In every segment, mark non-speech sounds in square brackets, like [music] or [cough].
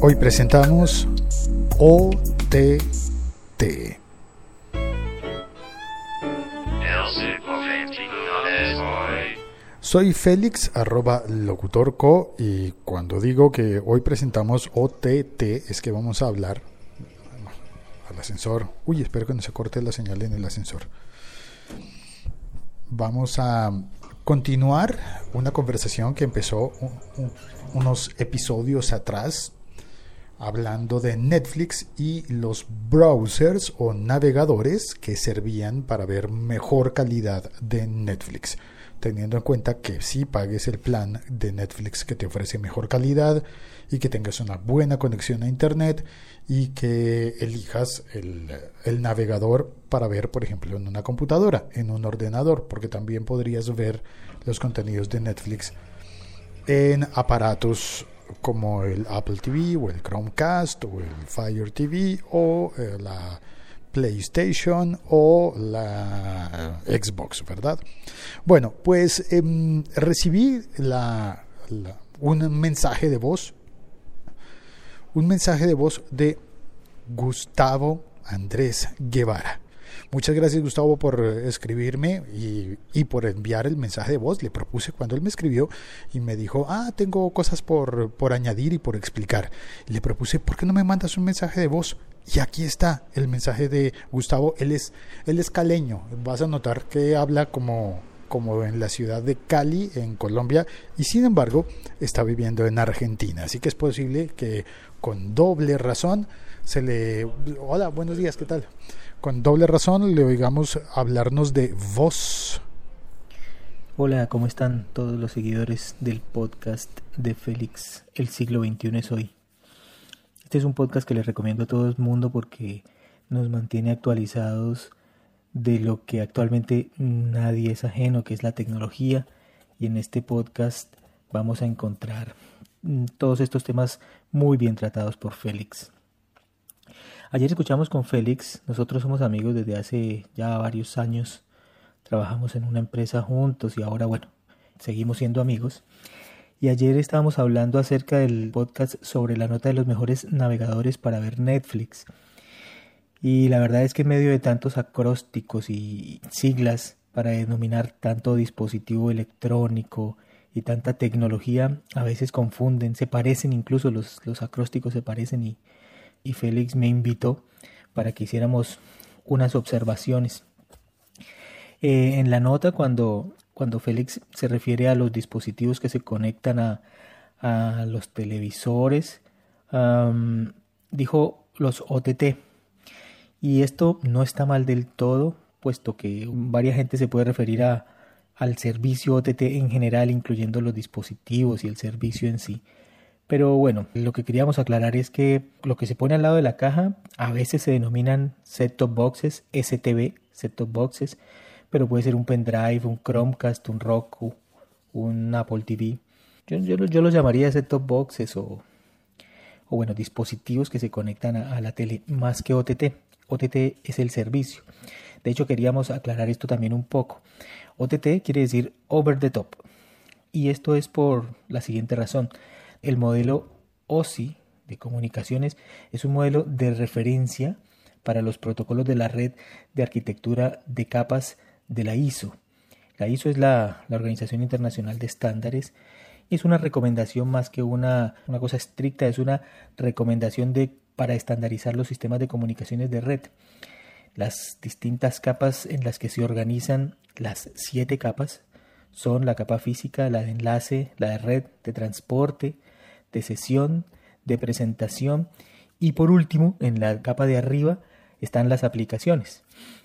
Hoy presentamos OTT. Soy Félix, arroba locutorco, y cuando digo que hoy presentamos OTT es que vamos a hablar al ascensor. Uy, espero que no se corte la señal en el ascensor. Vamos a continuar una conversación que empezó unos episodios atrás hablando de Netflix y los browsers o navegadores que servían para ver mejor calidad de Netflix teniendo en cuenta que si pagues el plan de Netflix que te ofrece mejor calidad y que tengas una buena conexión a Internet y que elijas el, el, navegador para ver, por ejemplo, en una computadora, en un ordenador, porque también podrías ver los contenidos de Netflix en aparatos como el Apple TV o el Chromecast o el Fire TV o eh, la PlayStation o la Xbox, ¿verdad? Bueno, pues em, recibí la, un mensaje de voz, un mensaje de voz de Gustavo Andrés Guevara. Muchas gracias Gustavo por escribirme y, por enviar el mensaje de voz. Le propuse cuando él me escribió y me dijo, ah, tengo cosas por, por añadir y por explicar. le propuse, ¿por qué no me mandas un mensaje de voz? Y aquí está el mensaje de Gustavo. Él es, él es caleño. Vas a notar que habla como, como en la ciudad de Cali, en Colombia, y sin embargo está viviendo en Argentina. Así que es posible que con doble razón se le... Hola, buenos días, ¿qué tal? Con doble razón le oigamos hablarnos de voz. Hola, ¿cómo están todos los seguidores del podcast de Félix? El siglo XXI es hoy. Este es un podcast que les recomiendo a todo el mundo porque nos mantiene actualizados de lo que actualmente nadie es ajeno, que es la tecnología. Y en este podcast vamos a encontrar mm, todos estos temas muy bien tratados por Félix. Ayer escuchamos con Félix, nosotros somos amigos desde hace ya varios años, trabajamos en una empresa juntos y ahora bueno, seguimos siendo amigos. Y ayer estábamos hablando acerca del podcast sobre la nota de los mejores navegadores para ver Netflix. Y la verdad es que en medio de tantos acrósticos y siglas para denominar tanto dispositivo electrónico y tanta tecnología, a veces confunden, se parecen incluso los, los acrósticos se parecen y, y Félix me invitó para que hiciéramos unas observaciones. Eh, en la nota, cuando, cuando Félix se refiere a los dispositivos que se conectan a, a los televisores, dijo los OTT. Y esto no está mal del todo, puesto que varias gente se puede referir a, al servicio OTT en general, incluyendo los dispositivos y el servicio en sí. Pero bueno, lo que queríamos aclarar es que lo que se pone al lado de la caja a veces se denominan set-top boxes, STB, set-top boxes, pero puede ser un pendrive, un Chromecast, un Roku, un Apple TV. Yo, los llamaría set-top boxes o, o, bueno, dispositivos que se conectan a, a la tele más que OTT. OTT es el servicio. De hecho, queríamos aclarar esto también un poco. OTT quiere decir over the top. Y esto es por la siguiente razón. El modelo OSI de comunicaciones es un modelo de referencia para los protocolos de la red de arquitectura de capas de la ISO. La ISO es la, Organización Internacional de Estándares y es una recomendación más que una, una cosa estricta, es una recomendación de, para estandarizar los sistemas de comunicaciones de red. Las distintas capas en las que se organizan las siete capas son la capa física, la de enlace, la de red, de transporte, de sesión, de presentación y por último, en la capa de arriba están las aplicaciones.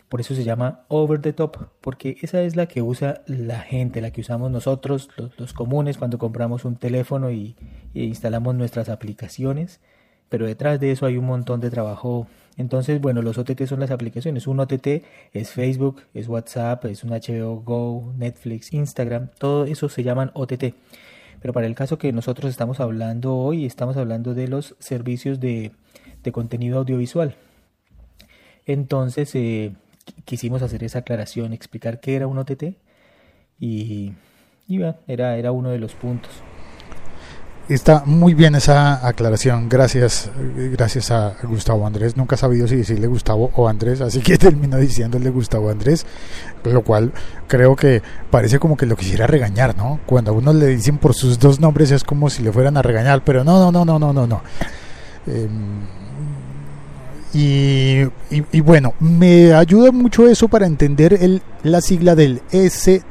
Por eso se llama over the top, porque esa es la que usa la gente, la que usamos nosotros, los, comunes, cuando compramos un teléfono y, instalamos nuestras aplicaciones. Pero detrás de eso hay un montón de trabajo. Entonces, bueno, los OTT son las aplicaciones. Un OTT es Facebook, es WhatsApp, es un HBO Go, Netflix, Instagram. Todo eso se llaman OTT. Pero para el caso que nosotros estamos hablando hoy, estamos hablando de los servicios de, contenido audiovisual. Entonces, eh, quisimos hacer esa aclaración, explicar qué era un OTT y, y era, era uno de los puntos. Está muy bien esa aclaración. Gracias, gracias a Gustavo Andrés. Nunca he sabido si decirle Gustavo o Andrés, así que [laughs] termino diciéndole Gustavo Andrés, lo cual creo que parece como que lo quisiera regañar, ¿no? Cuando a uno le dicen por sus dos nombres es como si le fueran a regañar, pero no, no, no, no, no, no, no. Em, y, y, bueno, me ayuda mucho eso para entender el, la sigla del STB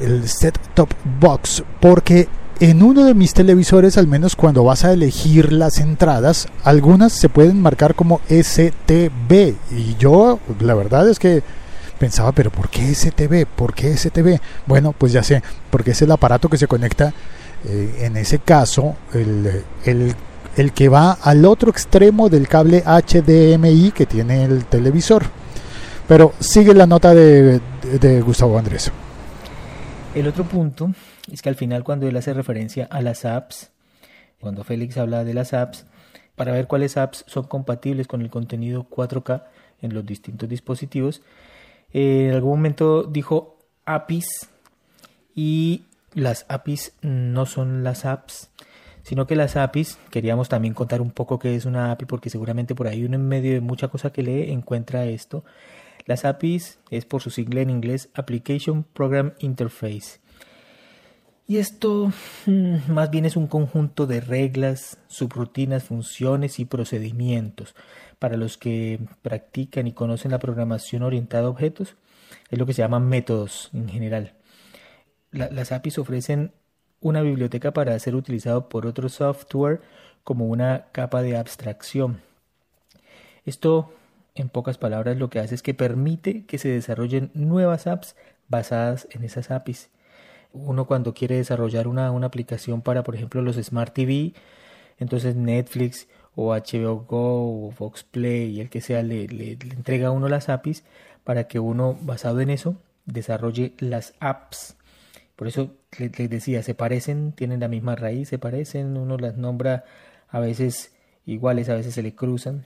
el set top box porque en uno de mis televisores, al menos cuando vas a elegir las entradas, algunas se pueden marcar como STB. Y yo, la verdad es que pensaba, pero ¿por qué STB? ¿Por qué STB? Bueno, pues ya sé, porque es el aparato que se conecta, eh, en ese caso, el, el, el que va al otro extremo del cable HDMI que tiene el televisor. Pero sigue la nota de, de Gustavo Andrés. El otro punto es que al final cuando él hace referencia a las apps, cuando Félix habla de las apps, para ver cuáles apps son compatibles con el contenido 4K en los distintos dispositivos, eh, en algún momento dijo APIs y las APIs no son las apps, sino que las APIs, queríamos también contar un poco qué es una API porque seguramente por ahí uno en medio de mucha cosa que lee encuentra esto. Las APIs es por su sigla en inglés Application Program Interface. Y esto mm, más bien es un conjunto de reglas, subrutinas, funciones y procedimientos. Para los que practican y conocen la programación orientada a objetos, es lo que se llaman métodos en general. las APIs ofrecen una biblioteca para ser utilizado por otro software como una capa de abstracción. Esto en pocas palabras, lo que hace es que permite que se desarrollen nuevas apps basadas en esas APIs. Uno cuando quiere desarrollar una, aplicación para, por ejemplo, los Smart TV, entonces Netflix o HBO Go o Fox Play y el que sea le, le, entrega a uno las APIs para que uno, basado en eso, desarrolle las apps. Por eso les decía, se parecen, tienen la misma raíz, se parecen, uno las nombra a veces iguales, a veces se le cruzan,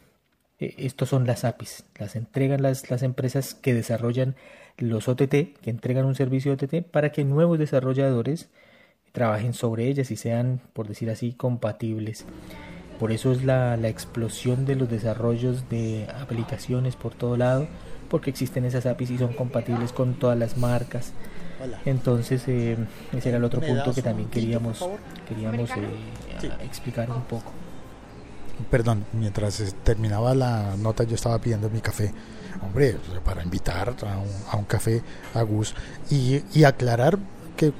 estos son las APIs, las entregan las, las empresas que desarrollan los OTT, que entregan un servicio OTT para que nuevos desarrolladores trabajen sobre ellas y sean, por decir así, compatibles. Por eso es la, la explosión de los desarrollos de aplicaciones por todo lado, porque existen esas APIs y son compatibles con todas las marcas. Entonces, eh, ese era el otro punto que también queríamos, queríamos eh, explicar un poco perdón, mientras terminaba la nota yo estaba pidiendo mi café, hombre, para invitar a un, café a Gus y, y, aclarar que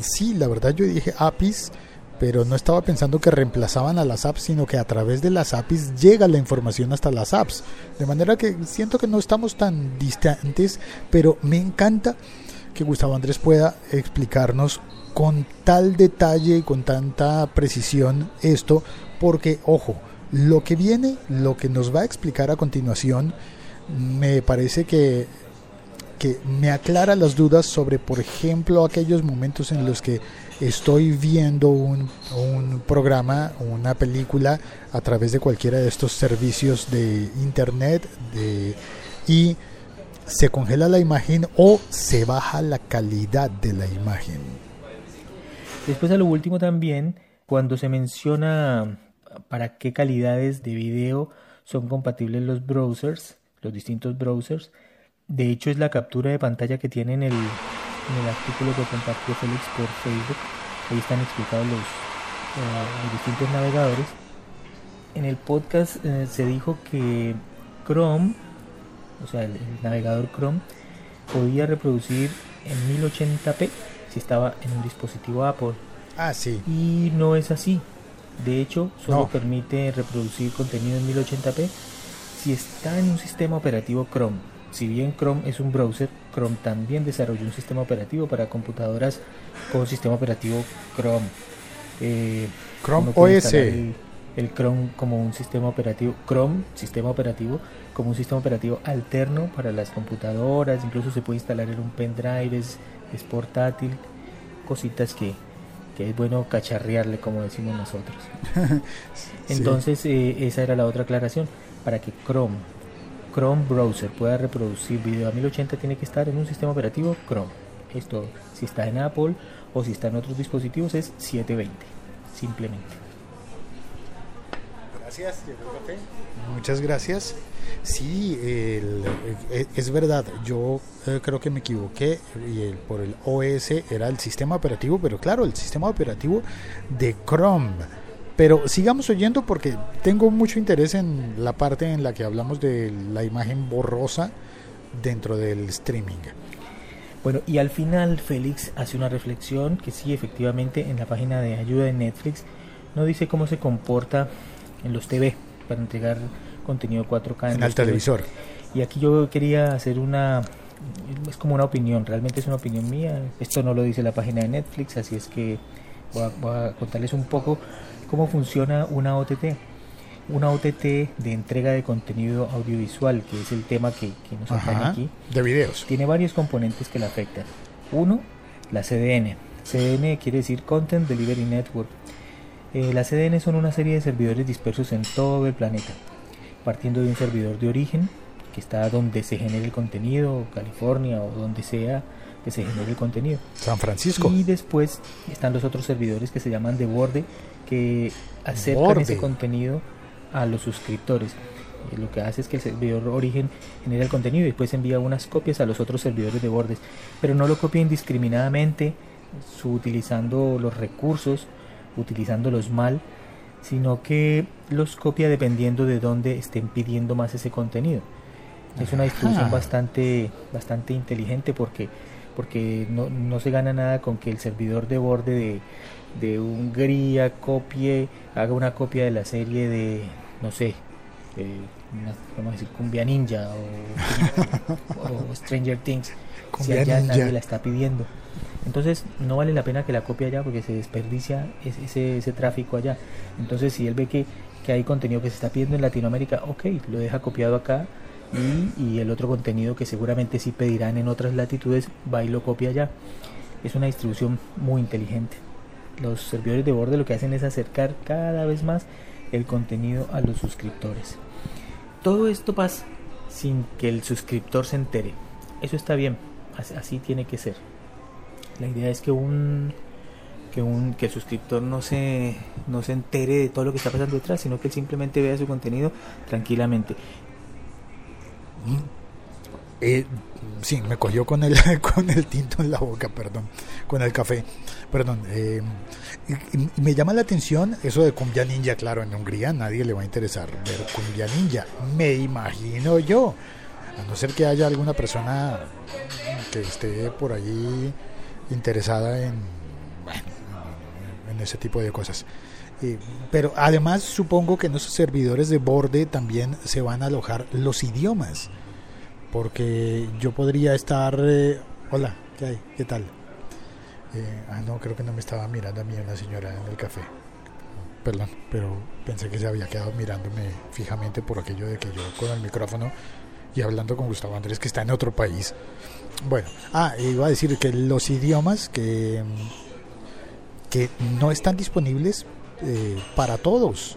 sí, la verdad yo dije APIs, pero no estaba pensando que reemplazaban a las apps, sino que a través de las APIs llega la información hasta las apps. De manera que siento que no estamos tan distantes, pero me encanta que Gustavo Andrés pueda explicarnos con tal detalle y con tanta precisión esto, porque, ojo, lo que viene, lo que nos va a explicar a continuación, me parece que, que me aclara las dudas sobre, por ejemplo, aquellos momentos en los que estoy viendo un, un programa, una película a través de cualquiera de estos servicios de internet de, y se congela la imagen o se baja la calidad de la imagen. Después a lo último también, cuando se menciona para qué calidades de video son compatibles los browsers, los distintos browsers. De hecho, es la captura de pantalla que tiene en el, en el artículo que compartió Félix por Facebook. Ahí están explicados los, eh, distintos navegadores. En el podcast eh, se dijo que Chrome, o sea, el, el navegador Chrome, podía reproducir en 1080p si estaba en un dispositivo Apple. Ah, sí. Y no es así. De hecho, solo permite reproducir contenido en 1080p si está en un sistema operativo Chrome. Si bien Chrome es un browser, Chrome también desarrolló un sistema operativo para computadoras con sistema operativo Chrome. Eh, Chrome OS. El, el, Chrome como un sistema operativo, Chrome, sistema operativo, como un sistema operativo alterno para las computadoras. Incluso se puede instalar en un pendrive, es portátil, cositas que, es bueno cacharrearle, como decimos nosotros. [laughs] Entonces, eh, esa era la otra aclaración. Para que Chrome, Chrome Browser pueda reproducir video a 1080, tiene que estar en un sistema operativo Chrome. Esto, si está en Apple o si está en otros dispositivos, es 720, simplemente. Gracias, Muchas gracias. Sí, el, e, es verdad, yo eh, creo que me equivoqué y el, por el OS era el sistema operativo, pero claro, el sistema operativo de Chrome. Pero sigamos oyendo porque tengo mucho interés en la parte en la que hablamos de la imagen borrosa dentro del streaming. Bueno, y al final Félix hace una reflexión que sí, efectivamente, en la página de ayuda de Netflix no dice cómo se comporta en los TV para entregar contenido 4K en, el televisor. Y aquí yo quería hacer una es como una opinión, realmente es una opinión mía. Esto no lo dice la página de Netflix, así es que voy a, contarles un poco cómo funciona una OTT. Una OTT de entrega de contenido audiovisual, que es el tema que, nos acompaña aquí. De videos. Tiene varios componentes que la afectan. Uno, la CDN. CDN quiere decir Content Delivery Network. Eh, la CDN son una serie de servidores dispersos en todo el planeta, partiendo de un servidor de origen, que está donde se genera el contenido, California o donde sea que se genere el contenido. San Francisco. Y después están los otros servidores que se llaman de borde, que acercan ese contenido a los suscriptores. Y lo que hace es que el servidor origen genera el contenido y después envía unas copias a los otros servidores de bordes, pero no lo copia indiscriminadamente, utilizando los recursos utilizándolos mal, sino que los copia dependiendo de dónde estén pidiendo más ese contenido. Es una distribución bastante, bastante inteligente porque, porque no, no, se gana nada con que el servidor de borde de, de Hungría copie, haga una copia de la serie de, no sé, vamos a decir, Cumbia Ninja o, [laughs] Stranger Things, si allá nadie la está pidiendo. Entonces no vale la pena que la copie allá porque se desperdicia ese, ese, tráfico allá. Entonces si él ve que, que, hay contenido que se está pidiendo en Latinoamérica, ok, lo deja copiado acá y, y, el otro contenido que seguramente sí pedirán en otras latitudes, va y lo copia allá. Es una distribución muy inteligente. Los servidores de borde lo que hacen es acercar cada vez más el contenido a los suscriptores. Todo esto pasa sin que el suscriptor se entere. Eso está bien, así tiene que ser. La idea es que un que un que el suscriptor no se no se entere de todo lo que está pasando detrás, sino que él simplemente vea su contenido tranquilamente. Eh, sí, me cogió con el [laughs] con el tinto en la boca, perdón, con el café, perdón. Eh, me llama la atención eso de Cumbia Ninja, claro, en Hungría nadie le va a interesar ver Cumbia Ninja, me imagino yo, a no ser que haya alguna persona que esté por allí interesada en, en ese tipo de cosas. pero además supongo que en esos servidores de borde también se van a alojar los idiomas. Porque yo podría estar... Eh, hola, ¿qué hay? ¿Qué tal? Eh, ah, no, creo que no me estaba mirando a mí una señora en el café. Perdón, pero pensé que se había quedado mirándome fijamente por aquello de que yo con el micrófono y hablando con Gustavo Andrés que está en otro país. Bueno, ah, iba a decir que los idiomas que, que no están disponibles eh, para todos.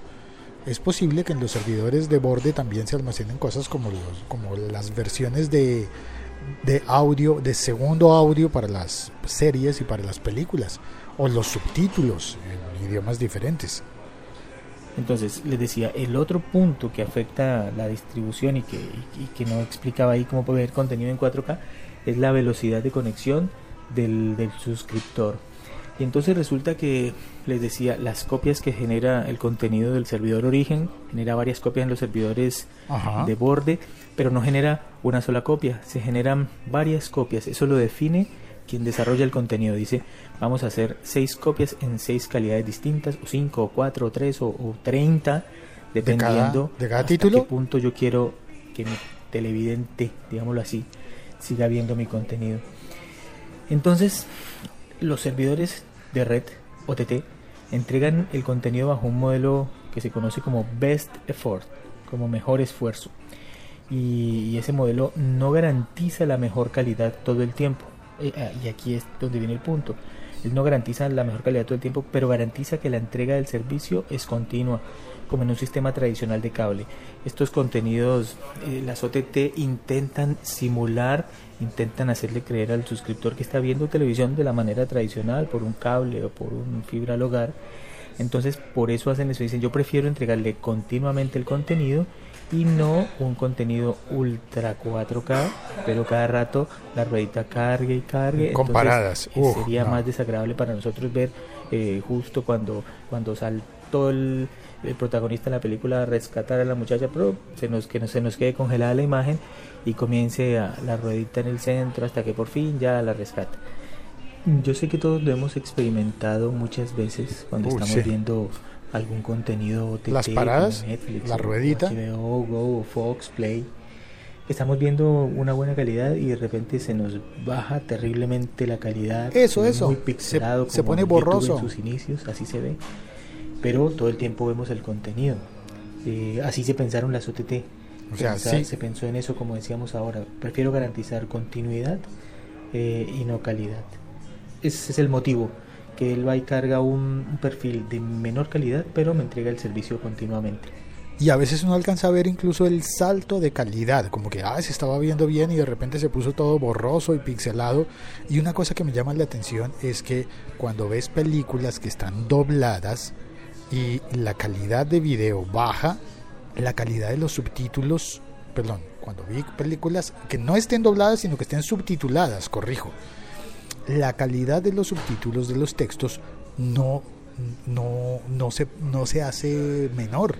Es posible que en los servidores de borde también se almacenen cosas como, los, como las versiones de, de audio, de segundo audio para las series y para las películas, o los subtítulos en idiomas diferentes. Entonces, les decía, el otro punto que afecta la distribución y que, que no explicaba ahí cómo poder ver contenido en 4K es la velocidad de conexión del, del, suscriptor. Y entonces resulta que, les decía, las copias que genera el contenido del servidor origen, genera varias copias en los servidores de borde, pero no genera una sola copia, se generan varias copias. Eso lo define quien desarrolla el contenido. Dice, vamos a hacer seis copias en seis calidades distintas, o cinco, o cuatro, o tres, o, treinta, dependiendo de cada, título. qué punto yo quiero que mi televidente, digámoslo así, siga viendo mi contenido. Entonces, los servidores de red OTT entregan el contenido bajo un modelo que se conoce como Best Effort, como mejor esfuerzo. y ese modelo no garantiza la mejor calidad todo el tiempo. Eh, ah, y aquí es donde viene el punto. Él no garantiza la mejor calidad todo el tiempo, pero garantiza que la entrega del servicio es continua, como en un sistema tradicional de cable. Estos contenidos, eh, las OTT intentan simular intentan hacerle creer al suscriptor que está viendo televisión de la manera tradicional, por un cable o por un fibra al hogar. Entonces, por eso hacen eso. Dicen, yo prefiero entregarle continuamente el contenido y no un contenido ultra 4K, pero cada rato la ruedita cargue y cargue. Comparadas. Entonces, sería más desagradable para nosotros ver eh, justo cuando, cuando saltó el, el, protagonista de la película rescatar a la muchacha, pero se nos, que no, se nos quede congelada la imagen y comience a, la ruedita en el centro hasta que por fin ya la rescata. Yo sé que todos lo hemos experimentado muchas veces cuando Uy, estamos sí. viendo algún contenido OTT, Las paradas, Netflix, la ruedita. HBO, Go, Fox, Play. Estamos viendo una buena calidad y de repente se nos baja terriblemente la calidad. Eso, se eso. Muy Se- pixelado, se como pone en borroso. En sus inicios, así se ve. Pero todo el tiempo vemos el contenido. Eh, así se pensaron las OTT. O sea, sí. Se pensó en eso, como decíamos ahora. Prefiero garantizar continuidad eh, y no calidad. Ese es el motivo. Que él va y carga un, un perfil de menor calidad, pero me entrega el servicio continuamente. Y a veces uno alcanza a ver incluso el salto de calidad, como que ah, se estaba viendo bien y de repente se puso todo borroso y pixelado. Y una cosa que me llama la atención es que cuando ves películas que están dobladas y la calidad de video baja, la calidad de los subtítulos, perdón, cuando vi películas que no estén dobladas sino que estén subtituladas, corrijo, la calidad de los subtítulos de los textos no, no, no, se, no se hace menor.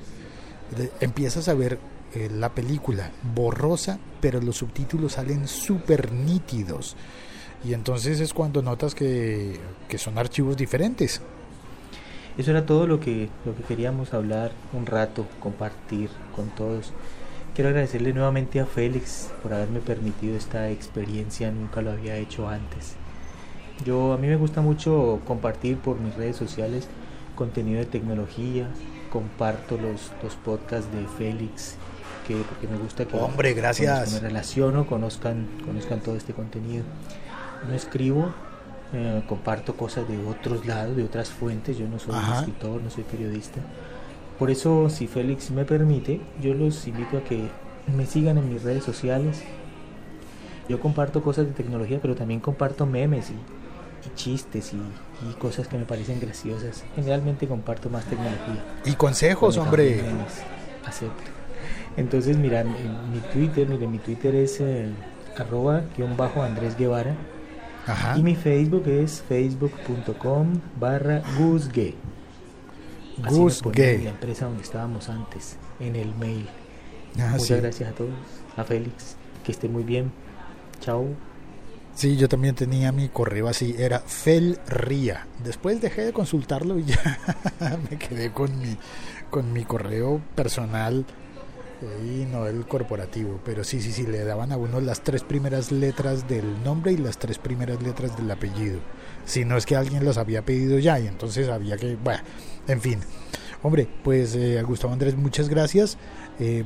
Empiezas a ver eh, la película borrosa, pero los subtítulos salen súper nítidos. Y entonces es cuando notas que, que son archivos diferentes. Eso era todo lo que, lo que queríamos hablar un rato, compartir con todos. Quiero agradecerle nuevamente a Félix por haberme permitido esta experiencia, nunca lo había hecho antes. Yo a mí me gusta mucho compartir por mis redes sociales contenido de tecnología, comparto los, los podcasts de Félix, que porque me gusta que Hombre, gracias. me relaciono, conozcan, conozcan todo este contenido. No escribo, eh, comparto cosas de otros lados, de otras fuentes. Yo no soy Ajá. escritor, no soy periodista. Por eso, si Félix me permite, yo los invito a que me sigan en mis redes sociales. Yo comparto cosas de tecnología, pero también comparto memes y, y chistes y, y cosas que me parecen graciosas. Generalmente comparto más tecnología. Y consejos, hombre. memes, Acepto. Entonces, mira, mi Twitter, mire, mi Twitter es eh, arroba guion bajo Andrés Guevara. Ajá. Y mi Facebook es facebook.com barra guzgue. Gay. la empresa donde estábamos antes, en el mail. Ah, Muchas sí. gracias a todos, a Félix, que esté muy bien. Chao. Sí, yo también tenía mi correo así, era Felría. Después dejé de consultarlo y ya [laughs] me quedé con mi, con mi correo personal y no el corporativo. Pero sí, sí, sí, le daban a uno las tres primeras letras del nombre y las tres primeras letras del apellido. Si no es que alguien los había pedido ya y entonces había que, bueno, en fin. Hombre, pues eh, Gustavo Andrés, muchas gracias. Eh,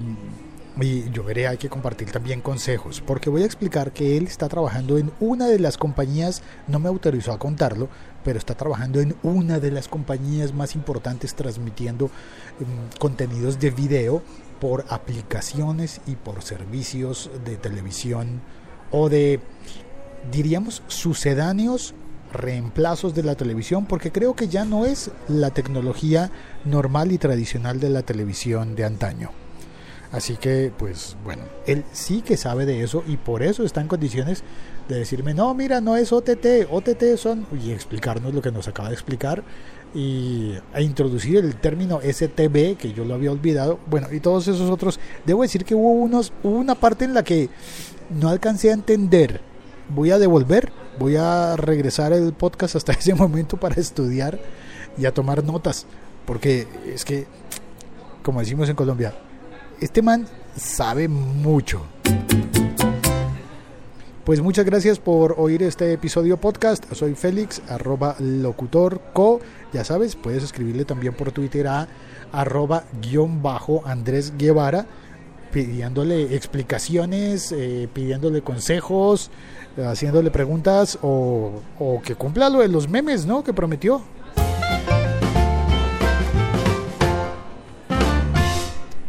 y yo veré, hay que compartir también consejos, porque voy a explicar que él está trabajando en una de las compañías, no me autorizó a contarlo, pero está trabajando en una de las compañías más importantes transmitiendo mm, contenidos de video por aplicaciones y por servicios de televisión o de, diríamos, sucedáneos reemplazos de la televisión, porque creo que ya no es la tecnología normal y tradicional de la televisión de antaño. Así que, pues bueno, él sí que sabe de eso y por eso está en condiciones de decirme, no, mira, no es OTT, OTT son, y explicarnos lo que nos acaba de explicar y a introducir el término STB, que yo lo había olvidado, bueno, y todos esos otros. Debo decir que hubo, unos, hubo una parte en la que no alcancé a entender. Voy a devolver, voy a regresar el podcast hasta [laughs] ese momento para estudiar y a tomar notas, porque es que, como decimos en Colombia, este man sabe mucho. Pues muchas gracias por oír este episodio podcast. Soy Félix, arroba locutorco. Ya sabes, puedes escribirle también por Twitter a arroba guion bajo Andrés Guevara, pidiéndole explicaciones, eh, pidiéndole consejos, haciéndole preguntas o, o que cumpla lo de los memes, ¿no? Que prometió.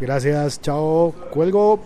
Gracias, chao, cuelgo.